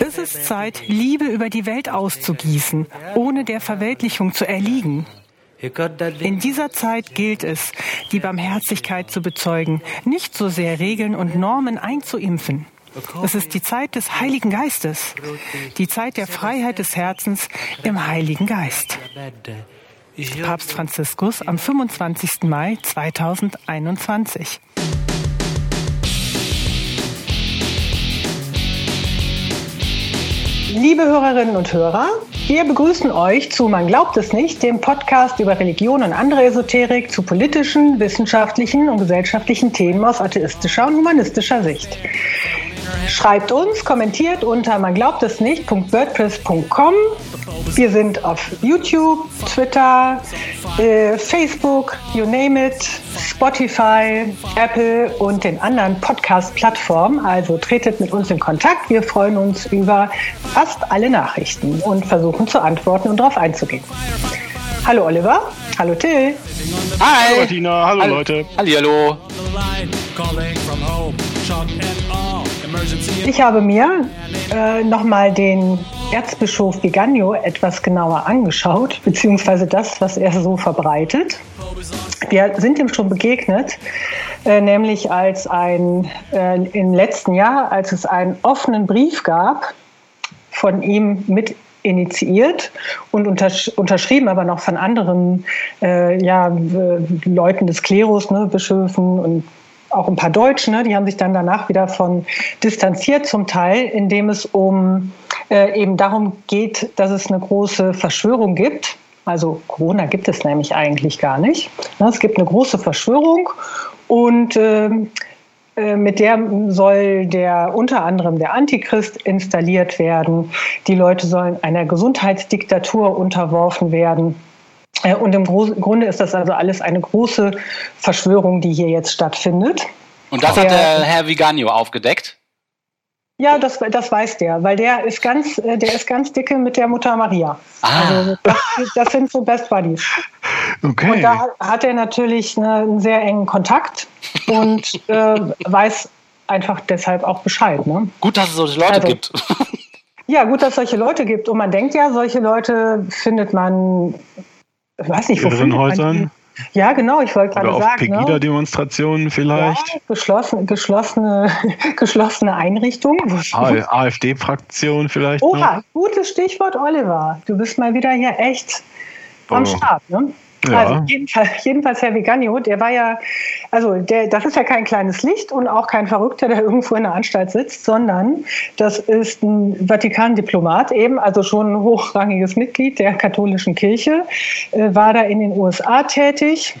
Es ist Zeit, Liebe über die Welt auszugießen, ohne der Verweltlichung zu erliegen. In dieser Zeit gilt es, die Barmherzigkeit zu bezeugen, nicht so sehr Regeln und Normen einzuimpfen. Es ist die Zeit des Heiligen Geistes, die Zeit der Freiheit des Herzens im Heiligen Geist. Papst Franziskus am 25. Mai 2021. Liebe Hörerinnen und Hörer, wir begrüßen euch zu Man glaubt es nicht, dem Podcast über Religion und andere Esoterik zu politischen, wissenschaftlichen und gesellschaftlichen Themen aus atheistischer und humanistischer Sicht. Schreibt uns, kommentiert unter man glaubt es nicht.wordpress.com. Wir sind auf YouTube, Twitter, äh, Facebook, you name it, Spotify, Apple und den anderen Podcast-Plattformen. Also tretet mit uns in Kontakt. Wir freuen uns über fast alle Nachrichten und versuchen zu antworten und darauf einzugehen. Hallo Oliver. Hallo Till. Hi. Hallo Tina. Hallo, hallo Leute. Hallo. Ich habe mir äh, nochmal den Erzbischof Vigano etwas genauer angeschaut, beziehungsweise das, was er so verbreitet. Wir sind ihm schon begegnet, äh, nämlich als ein äh, im letzten Jahr, als es einen offenen Brief gab, von ihm mit initiiert und untersch unterschrieben, aber noch von anderen äh, ja, Leuten des Klerus, ne, Bischöfen und auch ein paar Deutsche, ne, die haben sich dann danach wieder von distanziert zum Teil, indem es um äh, eben darum geht, dass es eine große Verschwörung gibt. Also Corona gibt es nämlich eigentlich gar nicht. Ne, es gibt eine große Verschwörung und äh, äh, mit der soll der unter anderem der Antichrist installiert werden. Die Leute sollen einer Gesundheitsdiktatur unterworfen werden. Äh, und im Grunde ist das also alles eine große Verschwörung, die hier jetzt stattfindet. Und das der, hat der Herr Vigano aufgedeckt? Ja, das, das weiß der, weil der ist ganz, äh, der ist ganz dicke mit der Mutter Maria. Ah. Also das, das sind so Best Buddies. Okay. Und da hat er natürlich einen sehr engen Kontakt und äh, weiß einfach deshalb auch Bescheid. Ne? Gut, dass es solche Leute also, gibt. Ja, gut, dass es solche Leute gibt. Und man denkt ja, solche Leute findet man weiß nicht, wo Häusern? Ja, genau, ich wollte gerade sagen. Ne? Pegida-Demonstrationen vielleicht. Ja, geschlossen, geschlossene, geschlossene Einrichtungen. AfD-Fraktion vielleicht. Oha, noch. gutes Stichwort, Oliver. Du bist mal wieder hier echt am oh. Start. Ne? Ja. Also jedenfalls, jedenfalls Herr Viganio, der war ja, also der, das ist ja kein kleines Licht und auch kein Verrückter, der irgendwo in der Anstalt sitzt, sondern das ist ein Vatikan-Diplomat eben, also schon ein hochrangiges Mitglied der katholischen Kirche, äh, war da in den USA tätig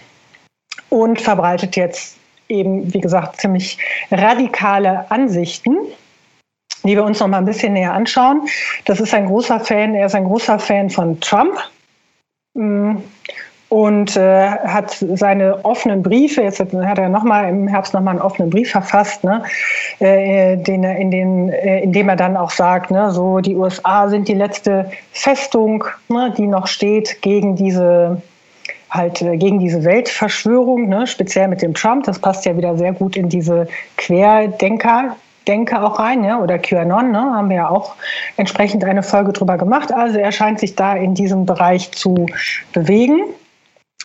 und verbreitet jetzt eben, wie gesagt, ziemlich radikale Ansichten die wir uns noch mal ein bisschen näher anschauen. Das ist ein großer Fan, er ist ein großer Fan von Trump. Und äh, hat seine offenen Briefe, jetzt hat, er noch mal im Herbst nochmal einen offenen Brief verfasst, ne, äh, den, in, den, äh, in dem er dann auch sagt, ne, so die USA sind die letzte Festung, ne, die noch steht gegen diese halt äh, gegen diese Weltverschwörung, ne, speziell mit dem Trump. Das passt ja wieder sehr gut in diese Querdenker. Denke auch rein, ja, oder QAnon, ne, haben wir ja auch entsprechend eine Folge drüber gemacht. Also er scheint sich da in diesem Bereich zu bewegen.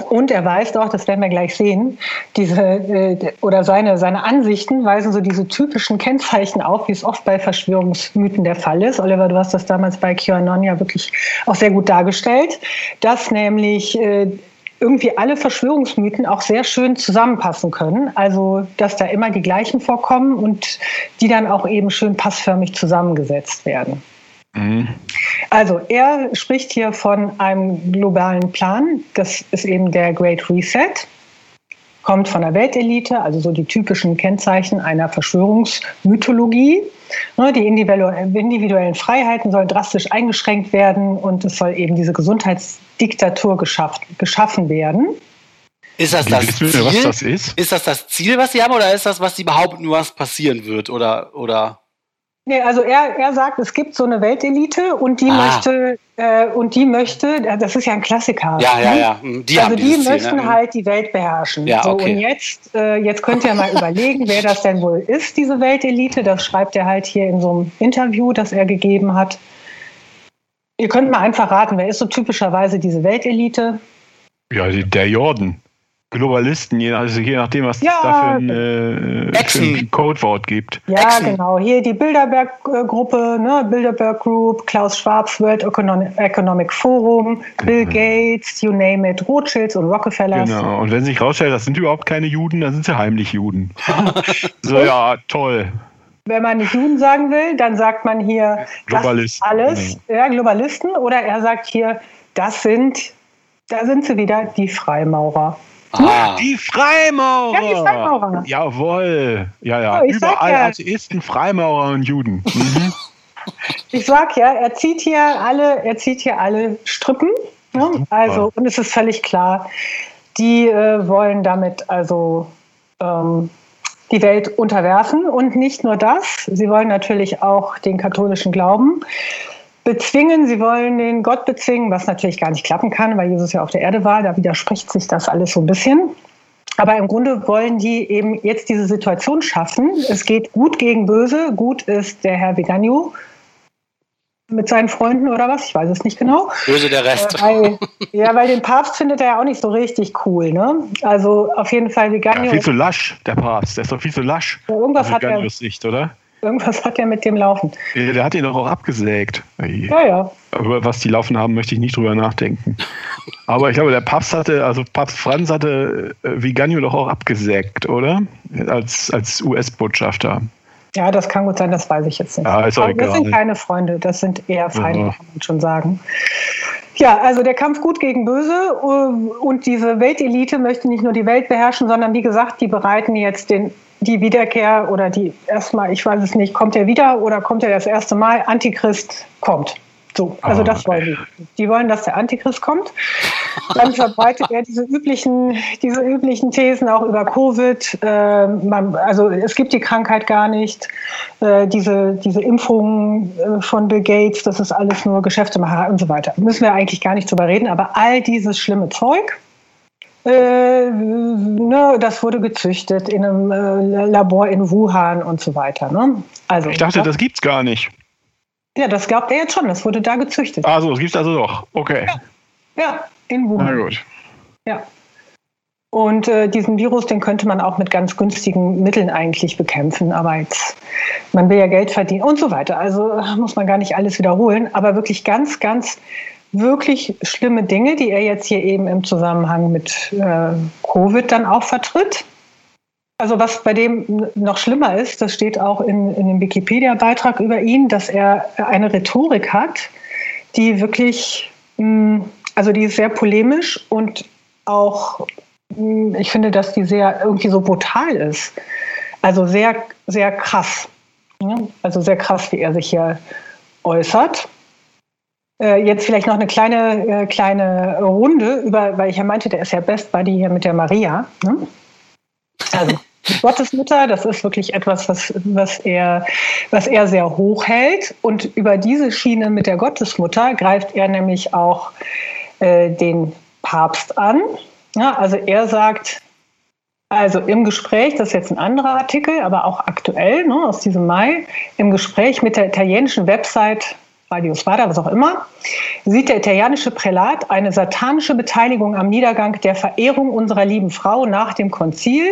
Und er weist auch, das werden wir gleich sehen, diese äh, oder seine, seine Ansichten weisen so diese typischen Kennzeichen auf, wie es oft bei Verschwörungsmythen der Fall ist. Oliver, du hast das damals bei QAnon ja wirklich auch sehr gut dargestellt, dass nämlich äh, irgendwie alle Verschwörungsmythen auch sehr schön zusammenpassen können. Also, dass da immer die gleichen vorkommen und die dann auch eben schön passförmig zusammengesetzt werden. Mhm. Also er spricht hier von einem globalen Plan. Das ist eben der Great Reset. Kommt von der Weltelite, also so die typischen Kennzeichen einer Verschwörungsmythologie. Ne, die individuellen Freiheiten sollen drastisch eingeschränkt werden und es soll eben diese Gesundheitsdiktatur geschafft, geschaffen werden. Ist das das Ziel? Was das ist? ist das das Ziel, was sie haben, oder ist das, was sie behaupten, was passieren wird? Oder, oder? Nee, also er, er sagt, es gibt so eine Weltelite und die ah. möchte, äh, und die möchte, das ist ja ein Klassiker. Ja, ja, ne? ja. Die also die Ziel, möchten ne? halt die Welt beherrschen. Ja, so, okay. Und jetzt, äh, jetzt könnt ihr mal überlegen, wer das denn wohl ist, diese Weltelite. Das schreibt er halt hier in so einem Interview, das er gegeben hat. Ihr könnt mal einfach raten, wer ist so typischerweise diese Weltelite? Ja, der Jordan. Globalisten, also je nachdem, was ja, es da für ein, äh, für ein Codewort gibt. Ja, Exen. genau. Hier die Bilderberg-Gruppe, ne? Bilderberg Group, Klaus Schwabs World Economic Forum, Bill genau. Gates, you name it, Rothschilds und Rockefellers. Genau. Und wenn sich rausstellt, das sind überhaupt keine Juden, dann sind sie heimlich Juden. so, ja, toll. Wenn man nicht Juden sagen will, dann sagt man hier Globalisten. alles. Ja, Globalisten. Oder er sagt hier, das sind, da sind sie wieder, die Freimaurer. Ah. Die Freimaurer! Ja, die Freimaurer. Jawohl. Ja, ja. Oh, Überall ja. Atheisten, Freimaurer und Juden. Mhm. ich sag ja, er zieht hier alle, er zieht hier alle Strippen. Ne? Also, und es ist völlig klar, die äh, wollen damit also ähm, die Welt unterwerfen. Und nicht nur das, sie wollen natürlich auch den katholischen Glauben bezwingen, sie wollen den Gott bezwingen, was natürlich gar nicht klappen kann, weil Jesus ja auf der Erde war. Da widerspricht sich das alles so ein bisschen. Aber im Grunde wollen die eben jetzt diese Situation schaffen. Es geht gut gegen böse. Gut ist der Herr Viganio mit seinen Freunden oder was, ich weiß es nicht genau. Böse der Rest. Äh, weil, ja, weil den Papst findet er ja auch nicht so richtig cool, ne? Also auf jeden Fall Viganio. Ja, viel zu lasch, der Papst, der ist doch viel zu lasch. Ja, irgendwas hat er. Nicht, oder? Irgendwas hat er mit dem Laufen. Der hat ihn doch auch abgesägt. Ja, ja. Über was die laufen haben, möchte ich nicht drüber nachdenken. Aber ich glaube, der Papst hatte, also Papst Franz hatte äh, Viganio doch auch abgesägt, oder? Als, als US-Botschafter. Ja, das kann gut sein, das weiß ich jetzt nicht. Ja, ist auch egal. das sind keine Freunde, das sind eher Feinde, ja. kann man schon sagen. Ja, also der Kampf gut gegen böse äh, und diese Weltelite möchte nicht nur die Welt beherrschen, sondern wie gesagt, die bereiten jetzt den die Wiederkehr oder die erstmal, ich weiß es nicht, kommt er wieder oder kommt er das erste Mal? Antichrist kommt. So, also oh, das wollen die. Die wollen, dass der Antichrist kommt. Dann verbreitet er diese üblichen, diese üblichen Thesen auch über Covid. Äh, man, also es gibt die Krankheit gar nicht. Äh, diese, diese Impfungen äh, von Bill Gates, das ist alles nur Geschäftemacher und so weiter. Müssen wir eigentlich gar nicht drüber reden. Aber all dieses schlimme Zeug, äh, ne, das wurde gezüchtet in einem äh, Labor in Wuhan und so weiter. Ne? Also, ich dachte, das, das es gar nicht. Ja, das gab er jetzt schon. Das wurde da gezüchtet. Also, das gibt es also doch. Okay. Ja, ja in Wuhan. Na gut. Ja. Und äh, diesen Virus, den könnte man auch mit ganz günstigen Mitteln eigentlich bekämpfen. Aber jetzt, man will ja Geld verdienen und so weiter. Also muss man gar nicht alles wiederholen. Aber wirklich ganz, ganz wirklich schlimme Dinge, die er jetzt hier eben im Zusammenhang mit äh, Covid dann auch vertritt. Also was bei dem noch schlimmer ist, das steht auch in, in dem Wikipedia-Beitrag über ihn, dass er eine Rhetorik hat, die wirklich, mh, also die ist sehr polemisch und auch, mh, ich finde, dass die sehr irgendwie so brutal ist. Also sehr, sehr krass. Ja? Also sehr krass, wie er sich hier äußert. Äh, jetzt vielleicht noch eine kleine, äh, kleine Runde über, weil ich ja meinte, der ist ja Best Buddy hier mit der Maria. Ne? Also Gottesmutter, das ist wirklich etwas, was, was, er, was er sehr hoch hält. Und über diese Schiene mit der Gottesmutter greift er nämlich auch äh, den Papst an. Ja, also er sagt, also im Gespräch, das ist jetzt ein anderer Artikel, aber auch aktuell ne, aus diesem Mai, im Gespräch mit der italienischen Website Radio Spada, was auch immer, sieht der italienische Prälat eine satanische Beteiligung am Niedergang der Verehrung unserer lieben Frau nach dem Konzil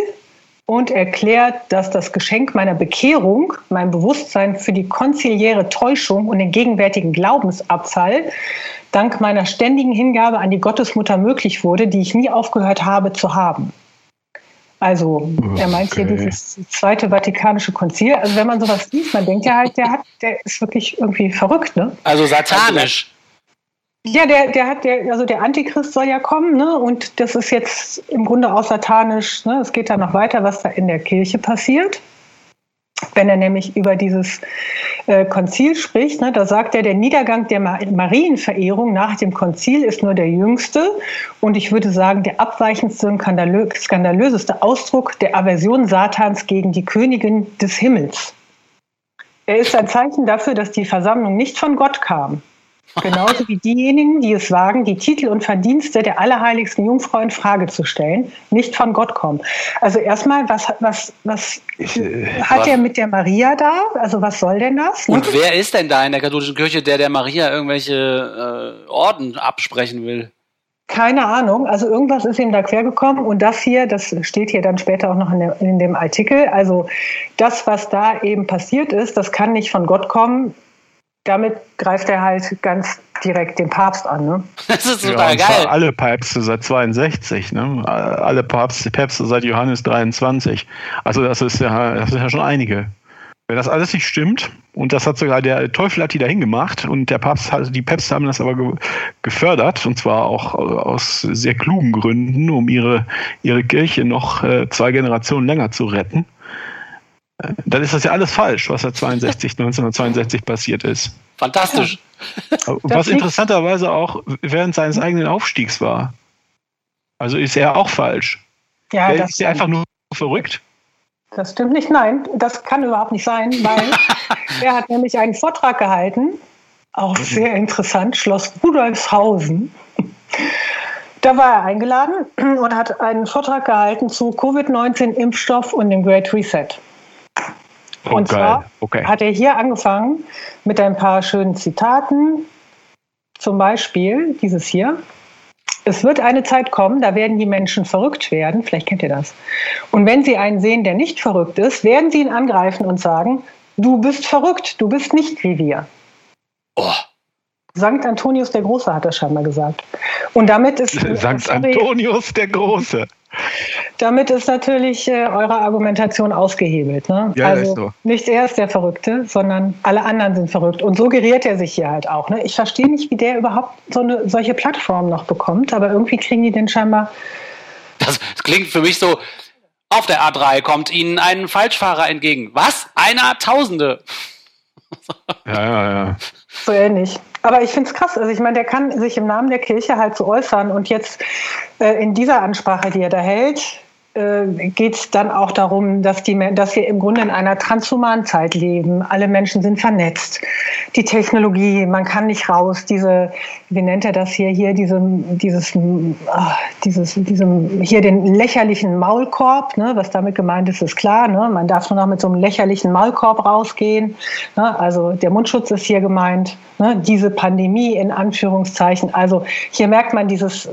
und erklärt, dass das Geschenk meiner Bekehrung, mein Bewusstsein für die konziliäre Täuschung und den gegenwärtigen Glaubensabfall dank meiner ständigen Hingabe an die Gottesmutter möglich wurde, die ich nie aufgehört habe zu haben. Also er meint okay. hier dieses zweite Vatikanische Konzil. Also wenn man sowas liest, man denkt ja halt, der hat, der ist wirklich irgendwie verrückt, ne? Also satanisch. Ja, der, der hat, der, also der Antichrist soll ja kommen, ne? Und das ist jetzt im Grunde auch satanisch, ne? Es geht da noch weiter, was da in der Kirche passiert. Wenn er nämlich über dieses äh, Konzil spricht, ne, da sagt er, der Niedergang der Marienverehrung nach dem Konzil ist nur der jüngste und ich würde sagen, der abweichendste und skandalö skandalöseste Ausdruck der Aversion Satans gegen die Königin des Himmels. Er ist ein Zeichen dafür, dass die Versammlung nicht von Gott kam. Genauso wie diejenigen, die es wagen, die Titel und Verdienste der allerheiligsten Jungfrau in Frage zu stellen, nicht von Gott kommen. Also erstmal, was, was, was äh, hat er mit der Maria da? Also was soll denn das? Und wer ist denn da in der katholischen Kirche, der der Maria irgendwelche äh, Orden absprechen will? Keine Ahnung. Also irgendwas ist ihm da quergekommen. Und das hier, das steht hier dann später auch noch in, der, in dem Artikel. Also das, was da eben passiert ist, das kann nicht von Gott kommen damit greift er halt ganz direkt den Papst an. Ne? Das ist total ja, geil. Alle Päpste seit 62, ne? alle Päpste, Päpste seit Johannes 23. Also das ist ja, das sind ja schon einige. Wenn das alles nicht stimmt, und das hat sogar der Teufel hat die dahin gemacht und der Papst hat, die Päpste haben das aber ge gefördert, und zwar auch aus sehr klugen Gründen, um ihre, ihre Kirche noch äh, zwei Generationen länger zu retten dann ist das ja alles falsch, was da 62, 1962 passiert ist. Fantastisch. Ja. Was interessanterweise auch während seines eigenen Aufstiegs war. Also ist er auch falsch. Ja, das ist er einfach nur verrückt. Das stimmt nicht, nein, das kann überhaupt nicht sein, weil er hat nämlich einen Vortrag gehalten, auch sehr interessant, Schloss Rudolfshausen. Da war er eingeladen und hat einen Vortrag gehalten zu Covid-19-Impfstoff und dem Great Reset. Oh, und zwar okay. hat er hier angefangen mit ein paar schönen Zitaten. Zum Beispiel dieses hier. Es wird eine Zeit kommen, da werden die Menschen verrückt werden. Vielleicht kennt ihr das. Und wenn sie einen sehen, der nicht verrückt ist, werden sie ihn angreifen und sagen, du bist verrückt, du bist nicht wie wir. Oh. Sankt Antonius der Große hat das scheinbar gesagt. Und damit ist. Sankt Antonius der Große. Damit ist natürlich äh, eure Argumentation ausgehebelt. Ne? Ja, also so. nicht er ist der Verrückte, sondern alle anderen sind verrückt. Und so geriert er sich hier halt auch. Ne? Ich verstehe nicht, wie der überhaupt so eine, solche Plattformen noch bekommt, aber irgendwie kriegen die den scheinbar. Das, das klingt für mich so. Auf der A3 kommt Ihnen ein Falschfahrer entgegen. Was? Einer Tausende. ja, ja, ja. So ähnlich. Aber ich finde es krass. Also ich meine, der kann sich im Namen der Kirche halt so äußern und jetzt äh, in dieser Ansprache, die er da hält, geht es dann auch darum, dass, die, dass wir im Grunde in einer transhumanen Zeit leben. Alle Menschen sind vernetzt. Die Technologie, man kann nicht raus. Diese, wie nennt er das hier, hier diese, dieses, ach, dieses, diesem, hier den lächerlichen Maulkorb, ne, was damit gemeint ist, ist klar. Ne? Man darf nur noch mit so einem lächerlichen Maulkorb rausgehen. Ne? Also der Mundschutz ist hier gemeint. Ne? Diese Pandemie in Anführungszeichen. Also hier merkt man dieses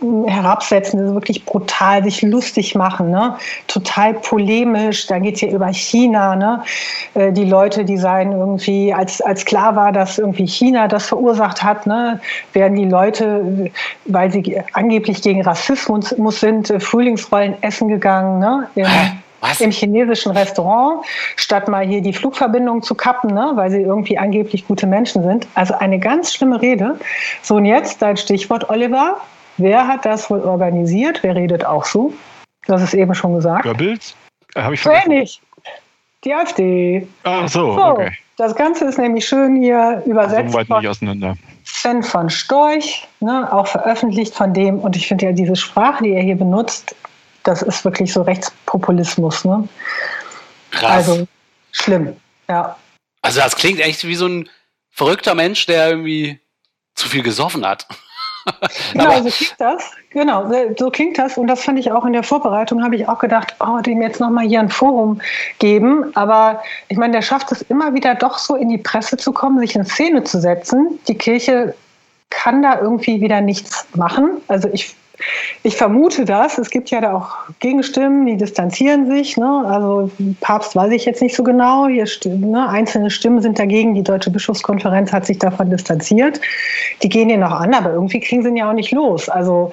herabsetzen, wirklich brutal, sich lustig machen, ne? total polemisch. Da geht es hier über China. Ne? Äh, die Leute, die seien irgendwie, als, als klar war, dass irgendwie China das verursacht hat, ne? werden die Leute, weil sie angeblich gegen Rassismus sind, äh, Frühlingsrollen essen gegangen. Ne? Im, was? im chinesischen Restaurant, statt mal hier die Flugverbindung zu kappen, ne, weil sie irgendwie angeblich gute Menschen sind. Also eine ganz schlimme Rede. So, und jetzt dein Stichwort, Oliver. Wer hat das wohl organisiert? Wer redet auch so? Hast es eben schon gesagt. Goebbels? Äh, Habe ich vergessen. nicht. Die AfD. Ach so, so, okay. Das Ganze ist nämlich schön hier übersetzt. So weit nicht auseinander. Sven von Storch, ne, auch veröffentlicht von dem. Und ich finde ja diese Sprache, die er hier benutzt, das ist wirklich so Rechtspopulismus. Ne? Krass. Also schlimm, ja. Also das klingt echt wie so ein verrückter Mensch, der irgendwie zu viel gesoffen hat. genau, so klingt das. Genau, so klingt das. Und das fand ich auch in der Vorbereitung, habe ich auch gedacht, oh, dem jetzt nochmal hier ein Forum geben. Aber ich meine, der schafft es immer wieder doch so in die Presse zu kommen, sich in Szene zu setzen. Die Kirche kann da irgendwie wieder nichts machen. Also ich ich vermute das. Es gibt ja da auch Gegenstimmen, die distanzieren sich. Ne? Also Papst weiß ich jetzt nicht so genau. Hier, ne? Einzelne Stimmen sind dagegen. Die Deutsche Bischofskonferenz hat sich davon distanziert. Die gehen hier noch an, aber irgendwie kriegen sie ihn ja auch nicht los. Also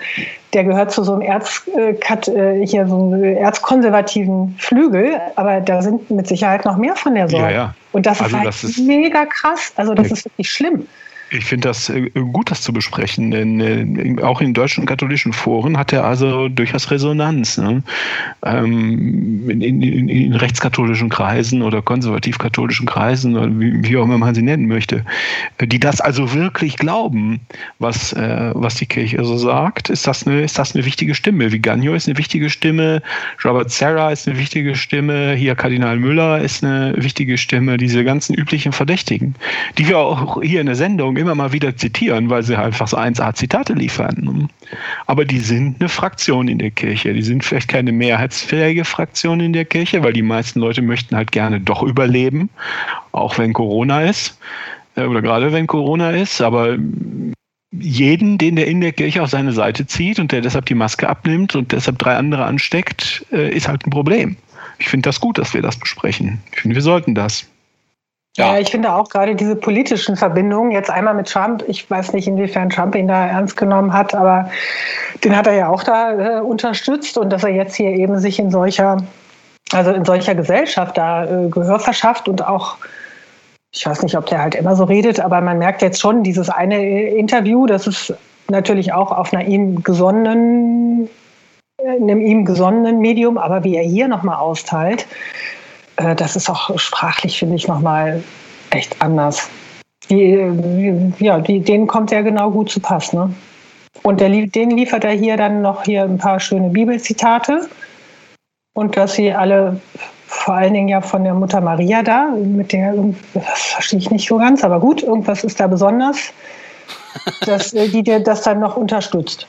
der gehört zu so einem Erz, äh, äh hier so einem erzkonservativen Flügel, aber da sind mit Sicherheit noch mehr von der Sorte. Ja, ja. Und das also ist halt das ist mega krass. Also das ist wirklich schlimm. Ich finde das äh, gut, das zu besprechen, denn äh, auch in deutschen katholischen Foren hat er also durchaus Resonanz. Ne? Ähm, in, in, in, rechtskatholischen Kreisen oder konservativ-katholischen Kreisen oder wie, wie, auch immer man sie nennen möchte, äh, die das also wirklich glauben, was, äh, was die Kirche so sagt, ist das, eine, ist das eine wichtige Stimme. Viganio ist eine wichtige Stimme, Robert Serra ist eine wichtige Stimme, hier Kardinal Müller ist eine wichtige Stimme, diese ganzen üblichen Verdächtigen, die wir auch hier in der Sendung immer mal wieder zitieren, weil sie einfach so 1A-Zitate liefern. Aber die sind eine Fraktion in der Kirche. Die sind vielleicht keine mehrheitsfähige Fraktion in der Kirche, weil die meisten Leute möchten halt gerne doch überleben, auch wenn Corona ist äh, oder gerade wenn Corona ist. Aber jeden, den der in der Kirche auf seine Seite zieht und der deshalb die Maske abnimmt und deshalb drei andere ansteckt, äh, ist halt ein Problem. Ich finde das gut, dass wir das besprechen. Ich finde, wir sollten das. Ja. ja. ich finde auch gerade diese politischen Verbindungen, jetzt einmal mit Trump, ich weiß nicht, inwiefern Trump ihn da ernst genommen hat, aber den hat er ja auch da äh, unterstützt und dass er jetzt hier eben sich in solcher, also in solcher Gesellschaft da äh, Gehör verschafft und auch, ich weiß nicht, ob der halt immer so redet, aber man merkt jetzt schon, dieses eine Interview, das ist natürlich auch auf einer ihm gesonnenen, äh, einem ihm gesonnenen Medium, aber wie er hier nochmal austeilt, äh, das ist auch sprachlich, finde ich, nochmal echt anders. Die, äh, ja, die, denen kommt ja genau gut zu Pass. Ne? Und der, den liefert er hier dann noch hier ein paar schöne Bibelzitate. Und dass sie alle, vor allen Dingen ja von der Mutter Maria da, mit der, das verstehe ich nicht so ganz, aber gut, irgendwas ist da besonders, dass äh, die dir das dann noch unterstützt.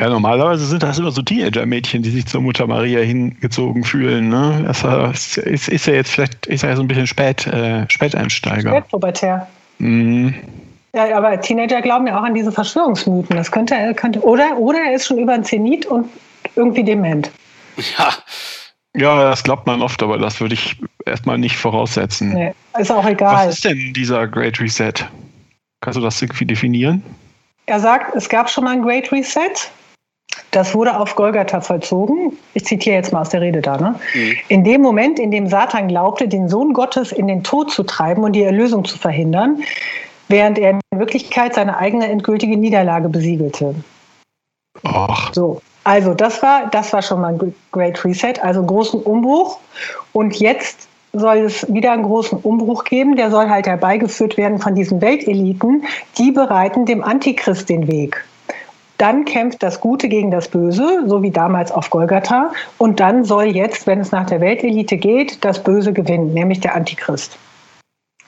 Ja, normalerweise sind das immer so Teenager-Mädchen, die sich zur Mutter Maria hingezogen fühlen. Ne? Das ist, ist ja jetzt vielleicht ist ja so ein bisschen spät, äh, Späteinsteiger. Spätpubertär. Mhm. Ja, aber Teenager glauben ja auch an diese Verschwörungsmythen. Das könnte er, könnte, oder, oder er ist schon über ein Zenit und irgendwie dement. Ja. Ja, das glaubt man oft, aber das würde ich erstmal nicht voraussetzen. Nee, ist auch egal. Was ist denn dieser Great Reset? Kannst du das irgendwie definieren? Er sagt, es gab schon mal ein Great Reset. Das wurde auf Golgatha vollzogen. Ich zitiere jetzt mal aus der Rede da. Ne? Mhm. In dem Moment, in dem Satan glaubte, den Sohn Gottes in den Tod zu treiben und die Erlösung zu verhindern, während er in Wirklichkeit seine eigene endgültige Niederlage besiegelte. Ach. So, also das war, das war schon mal ein Great Reset, also einen großen Umbruch. Und jetzt soll es wieder einen großen Umbruch geben. Der soll halt herbeigeführt werden von diesen Welteliten. Die bereiten dem Antichrist den Weg. Dann kämpft das Gute gegen das Böse, so wie damals auf Golgatha. Und dann soll jetzt, wenn es nach der Weltelite geht, das Böse gewinnen, nämlich der Antichrist.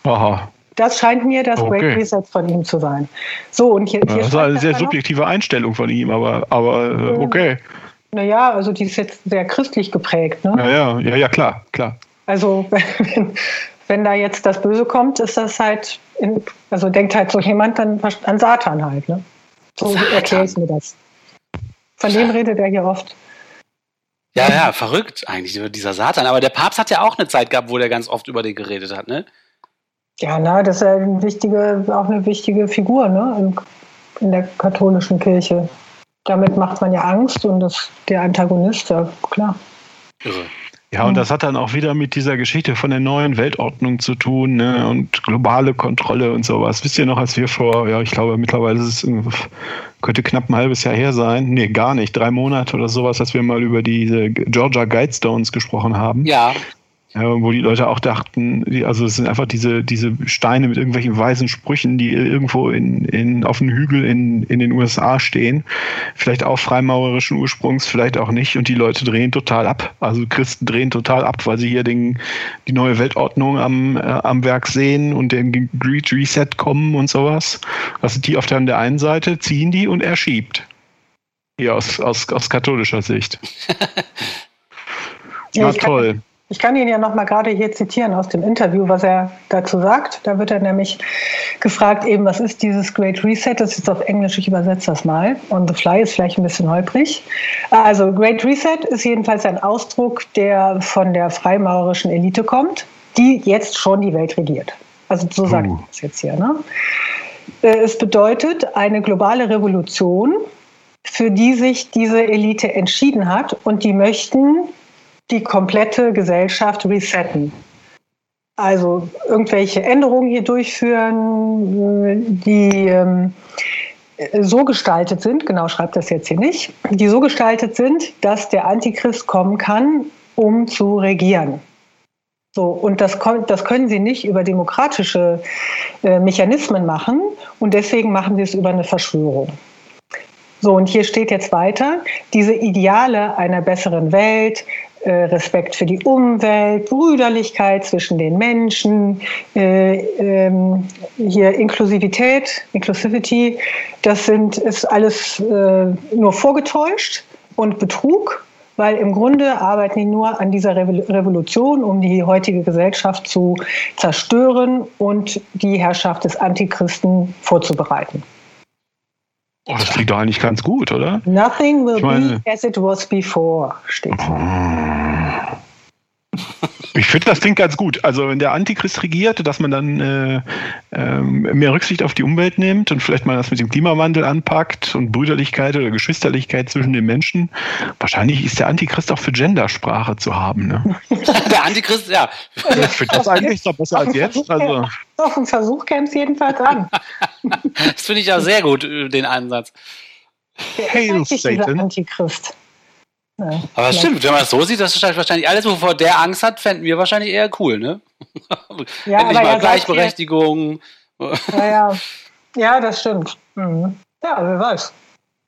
Aha. Das scheint mir das okay. Great Reset von ihm zu sein. So, und hier, hier das ist eine sehr subjektive Einstellung von ihm, aber, aber äh, okay. Naja, also die ist jetzt sehr christlich geprägt. Ne? Ja, ja, ja, ja, klar, klar. Also wenn, wenn da jetzt das Böse kommt, ist das halt, in, also denkt halt so jemand dann an Satan halt. Ne? So erkläre ich mir das. Von dem redet er hier oft. Ja, ja, verrückt eigentlich, dieser Satan. Aber der Papst hat ja auch eine Zeit gehabt, wo der ganz oft über den geredet hat, ne? Ja, na, das ist ja eine wichtige, auch eine wichtige Figur, ne? In, der katholischen Kirche. Damit macht man ja Angst und das, der Antagonist, ja, klar. Irre. Ja, und das hat dann auch wieder mit dieser Geschichte von der neuen Weltordnung zu tun ne? und globale Kontrolle und sowas. Wisst ihr noch, als wir vor, ja, ich glaube, mittlerweile ist es, könnte knapp ein halbes Jahr her sein. Nee, gar nicht. Drei Monate oder sowas, als wir mal über diese Georgia Guidestones gesprochen haben. Ja. Ja, wo die Leute auch dachten, die, also es sind einfach diese, diese Steine mit irgendwelchen weisen Sprüchen, die irgendwo in, in, auf einem Hügel in, in den USA stehen. Vielleicht auch freimaurerischen Ursprungs, vielleicht auch nicht. Und die Leute drehen total ab. Also Christen drehen total ab, weil sie hier den, die neue Weltordnung am, äh, am Werk sehen und den Great Reset kommen und sowas. Also die auf der, der einen Seite ziehen die und er schiebt. Hier aus, aus, aus katholischer Sicht. ja, Na toll. Ich kann ihn ja noch mal gerade hier zitieren aus dem Interview, was er dazu sagt. Da wird er nämlich gefragt, eben, was ist dieses Great Reset? Das ist jetzt auf Englisch, ich übersetze das mal. On the fly ist vielleicht ein bisschen holprig. Also Great Reset ist jedenfalls ein Ausdruck, der von der freimaurerischen Elite kommt, die jetzt schon die Welt regiert. Also so sage ich das jetzt hier. Ne? Äh, es bedeutet eine globale Revolution, für die sich diese Elite entschieden hat und die möchten die komplette Gesellschaft resetten. also irgendwelche Änderungen hier durchführen, die ähm, so gestaltet sind, genau schreibt das jetzt hier nicht, die so gestaltet sind, dass der Antichrist kommen kann, um zu regieren. So, und das, das können sie nicht über demokratische äh, Mechanismen machen und deswegen machen sie es über eine Verschwörung. So, und hier steht jetzt weiter, diese Ideale einer besseren Welt, Respekt für die Umwelt, Brüderlichkeit zwischen den Menschen, äh, ähm, hier Inklusivität, Inclusivity, das sind, ist alles äh, nur vorgetäuscht und Betrug weil im Grunde arbeiten die nur an dieser Revolution, um die heutige Gesellschaft zu zerstören und die Herrschaft des Antichristen vorzubereiten. Oh, das klingt doch eigentlich ganz gut, oder? Nothing will meine, be as it was before, steht. Oh. Ich finde, das klingt ganz gut. Also wenn der Antichrist regiert, dass man dann äh, äh, mehr Rücksicht auf die Umwelt nimmt und vielleicht mal das mit dem Klimawandel anpackt und Brüderlichkeit oder Geschwisterlichkeit zwischen den Menschen. Wahrscheinlich ist der Antichrist auch für Gendersprache zu haben. Ne? der Antichrist, ja. Ich finde das eigentlich doch besser als jetzt. Also. Auf einen Versuch käme es jedenfalls an. das finde ich auch sehr gut, den Ansatz. Hail Satan. Antichrist. Ja, Aber es stimmt, wenn man es so sieht, das ist wahrscheinlich alles, wovor der Angst hat, fänden wir wahrscheinlich eher cool, ne? Ja, Endlich mal Gleichberechtigung. Ja, ja. ja, das stimmt. Mhm. Ja, wer weiß.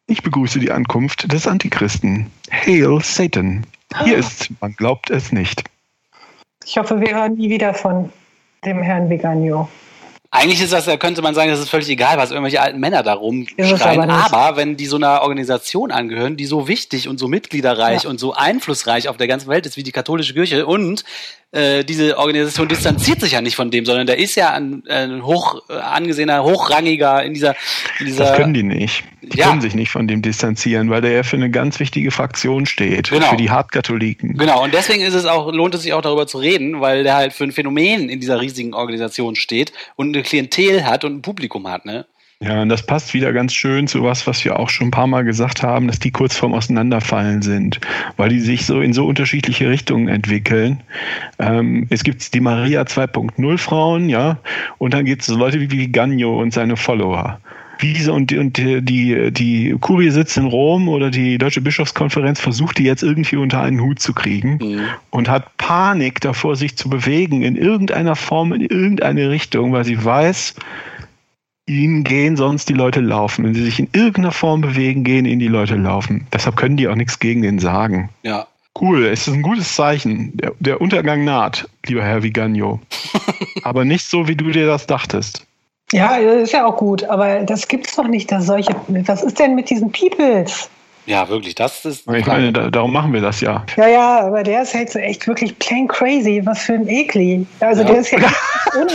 Ich begrüße die Ankunft des Antichristen. Hail Satan. Hier ah. ist, man glaubt es nicht. Ich hoffe, wir hören nie wieder von dem Herrn Veganio. Eigentlich ist das, könnte man sagen, das ist völlig egal, was irgendwelche alten Männer da rumschreien. Aber, aber, wenn die so einer Organisation angehören, die so wichtig und so mitgliederreich ja. und so einflussreich auf der ganzen Welt ist wie die katholische Kirche und äh, diese Organisation distanziert sich ja nicht von dem, sondern der ist ja ein, ein hoch äh, angesehener, hochrangiger in dieser, in dieser. Das können die nicht. Die ja. können sich nicht von dem distanzieren, weil der ja für eine ganz wichtige Fraktion steht, genau. für die Hartkatholiken. Genau, und deswegen ist es auch, lohnt es sich auch darüber zu reden, weil der halt für ein Phänomen in dieser riesigen Organisation steht und eine Klientel hat und ein Publikum hat, ne? Ja, und das passt wieder ganz schön zu was, was wir auch schon ein paar Mal gesagt haben, dass die kurz vorm Auseinanderfallen sind, weil die sich so in so unterschiedliche Richtungen entwickeln. Ähm, es gibt die Maria 2.0 Frauen, ja, und dann gibt es so Leute wie Gagno und seine Follower. Wiese und, die, und die, die, die Kurie sitzt in Rom oder die Deutsche Bischofskonferenz versucht die jetzt irgendwie unter einen Hut zu kriegen mhm. und hat Panik davor, sich zu bewegen in irgendeiner Form, in irgendeine Richtung, weil sie weiß, ihnen gehen sonst die Leute laufen. Wenn sie sich in irgendeiner Form bewegen, gehen ihnen die Leute laufen. Deshalb können die auch nichts gegen den sagen. Ja. Cool, es ist ein gutes Zeichen. Der, der Untergang naht, lieber Herr Vigano. aber nicht so, wie du dir das dachtest. Ja, das ist ja auch gut, aber das gibt's doch nicht, dass solche. Was ist denn mit diesen Peoples? Ja, wirklich, das ist. Ich meine, da, darum machen wir das ja. Ja, ja, aber der ist halt so echt wirklich plain crazy. Was für ein Ekli. Also ja. der ist ja ohne,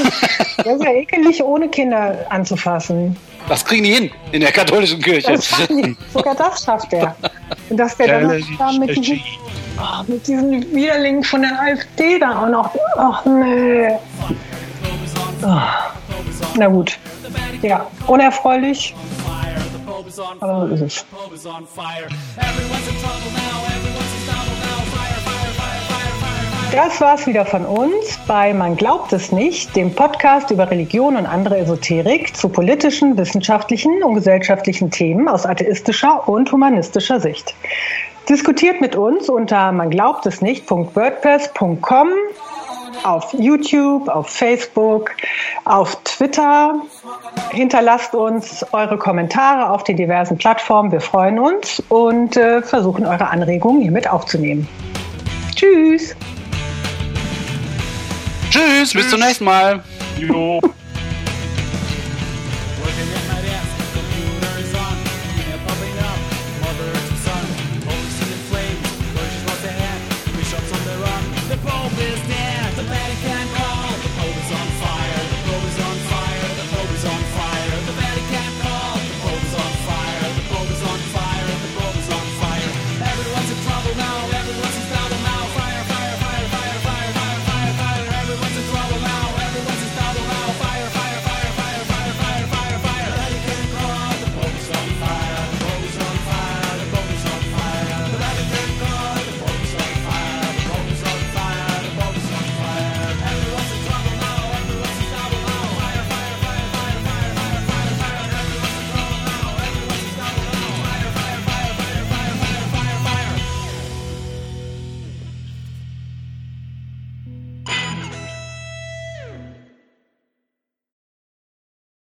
der ist ja ekelig, ohne Kinder anzufassen. Das kriegen die hin in der katholischen Kirche. Das die, sogar das schafft er. Und dass der dann da mit diesen, oh, mit diesen Widerlingen von der AfD da auch noch. Ach nee. Oh. Na gut. Ja, unerfreulich. Aber so ist es. Das war's wieder von uns bei Man glaubt es nicht, dem Podcast über Religion und andere Esoterik zu politischen, wissenschaftlichen und gesellschaftlichen Themen aus atheistischer und humanistischer Sicht. Diskutiert mit uns unter man glaubt es nicht.wordpress.com auf YouTube, auf Facebook, auf Twitter. Hinterlasst uns eure Kommentare auf den diversen Plattformen. Wir freuen uns und äh, versuchen eure Anregungen hiermit aufzunehmen. Tschüss. Tschüss, bis zum nächsten Mal. Jo.